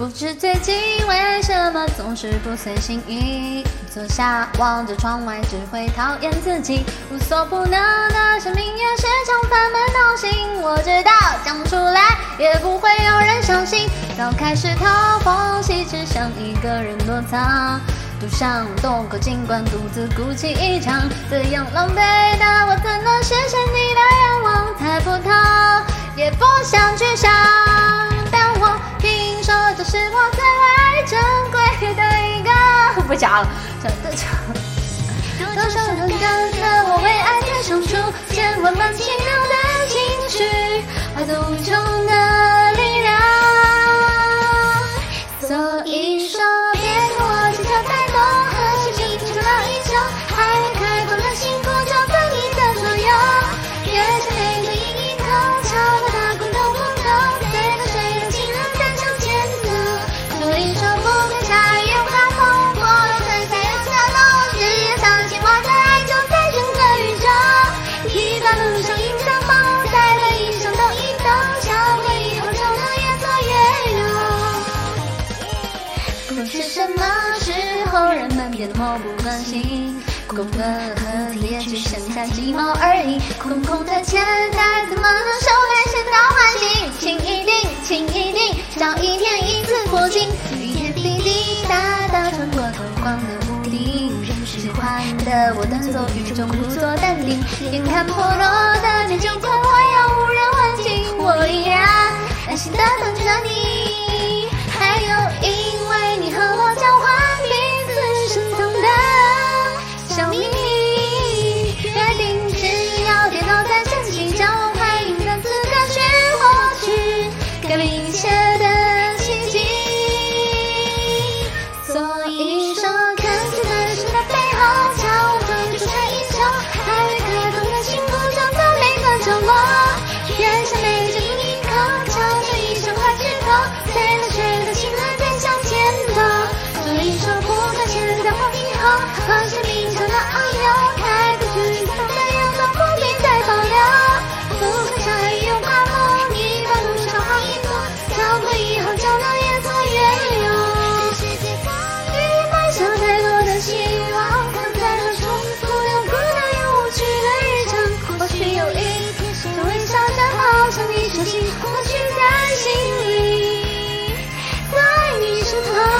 不知最近为什么总是不随心意，坐下望着窗外，只会讨厌自己，无所不能的生命也时常烦闷闹心。我知道讲出来也不会有人相信，早开始逃风戏，只想一个人躲藏。堵上洞口，尽管独自孤寂一场，这样狼狈的我，怎能实现你的愿望？猜不透，也不想去想。个，不讲了，讲的讲。多少人跟着我为爱添上出千万般奇妙的情绪，化作无穷的力量。所以说，人们变得漠不关心，空的河堤也只剩下鸡毛而已，空空的钱袋怎么能收来先到唤醒？请一定，请一定，找一天一次破镜，一天滴滴答答穿过透光的屋顶，喜欢的我端坐雨中故作淡定，眼看破落的你就快我要无人问津，我依然安心的等着你。心里在你身旁。